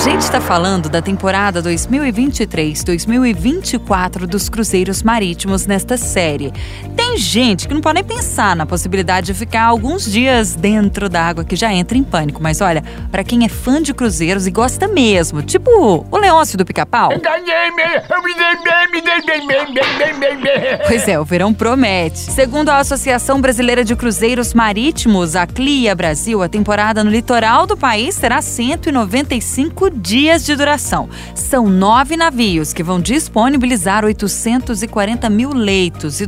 Gente está falando da temporada 2023-2024 dos cruzeiros marítimos nesta série. Tem gente que não pode nem pensar na possibilidade de ficar alguns dias dentro da água que já entra em pânico. Mas olha, para quem é fã de cruzeiros e gosta mesmo, tipo o Leôncio do Pica-Pau. Pois é, o verão promete. Segundo a Associação Brasileira de Cruzeiros Marítimos, a CLIA Brasil, a temporada no litoral do país será 195 dias de duração. São nove navios que vão disponibilizar 840 mil leitos e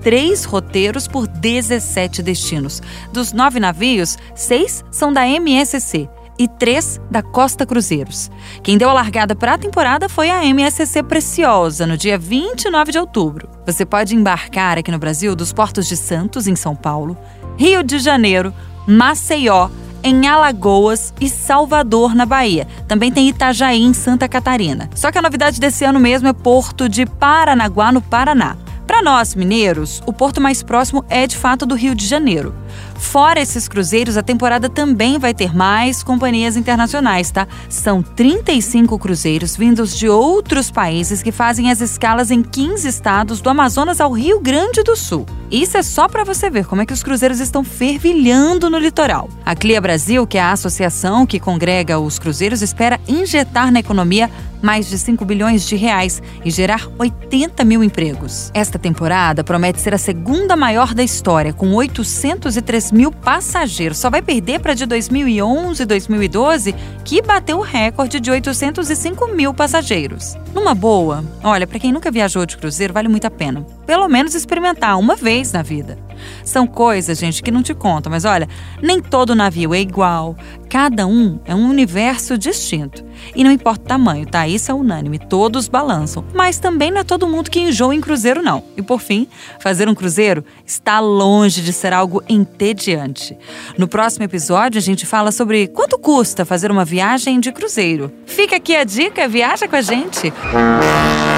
203 roteiros por 17 destinos. Dos nove navios, seis são da MSC e três da Costa Cruzeiros. Quem deu a largada para a temporada foi a MSC Preciosa, no dia 29 de outubro. Você pode embarcar aqui no Brasil dos portos de Santos, em São Paulo, Rio de Janeiro, Maceió, em Alagoas e Salvador, na Bahia. Também tem Itajaí, em Santa Catarina. Só que a novidade desse ano mesmo é Porto de Paranaguá, no Paraná. Para nós, mineiros, o porto mais próximo é de fato do Rio de Janeiro. Fora esses cruzeiros, a temporada também vai ter mais companhias internacionais, tá? São 35 cruzeiros vindos de outros países que fazem as escalas em 15 estados, do Amazonas ao Rio Grande do Sul. Isso é só para você ver como é que os cruzeiros estão fervilhando no litoral. A Clia Brasil, que é a associação que congrega os cruzeiros, espera injetar na economia mais de 5 bilhões de reais e gerar 80 mil empregos. Esta temporada promete ser a segunda maior da história, com 803 mil passageiros. Só vai perder para de 2011 e 2012, que bateu o recorde de 805 mil passageiros. Numa boa, olha, para quem nunca viajou de cruzeiro, vale muito a pena. Pelo menos experimentar uma vez na vida. São coisas, gente, que não te contam, mas olha, nem todo navio é igual. Cada um é um universo distinto. E não importa o tamanho, tá? Isso é unânime, todos balançam. Mas também não é todo mundo que enjoa em cruzeiro, não. E por fim, fazer um cruzeiro está longe de ser algo entediante. No próximo episódio, a gente fala sobre quanto custa fazer uma viagem de cruzeiro. Fica aqui a dica, viaja com a gente. Com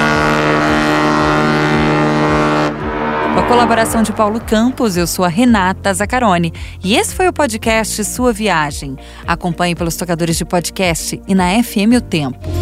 colaboração de Paulo Campos, eu sou a Renata Zacarone e esse foi o podcast Sua Viagem. Acompanhe pelos tocadores de podcast e na FM O Tempo.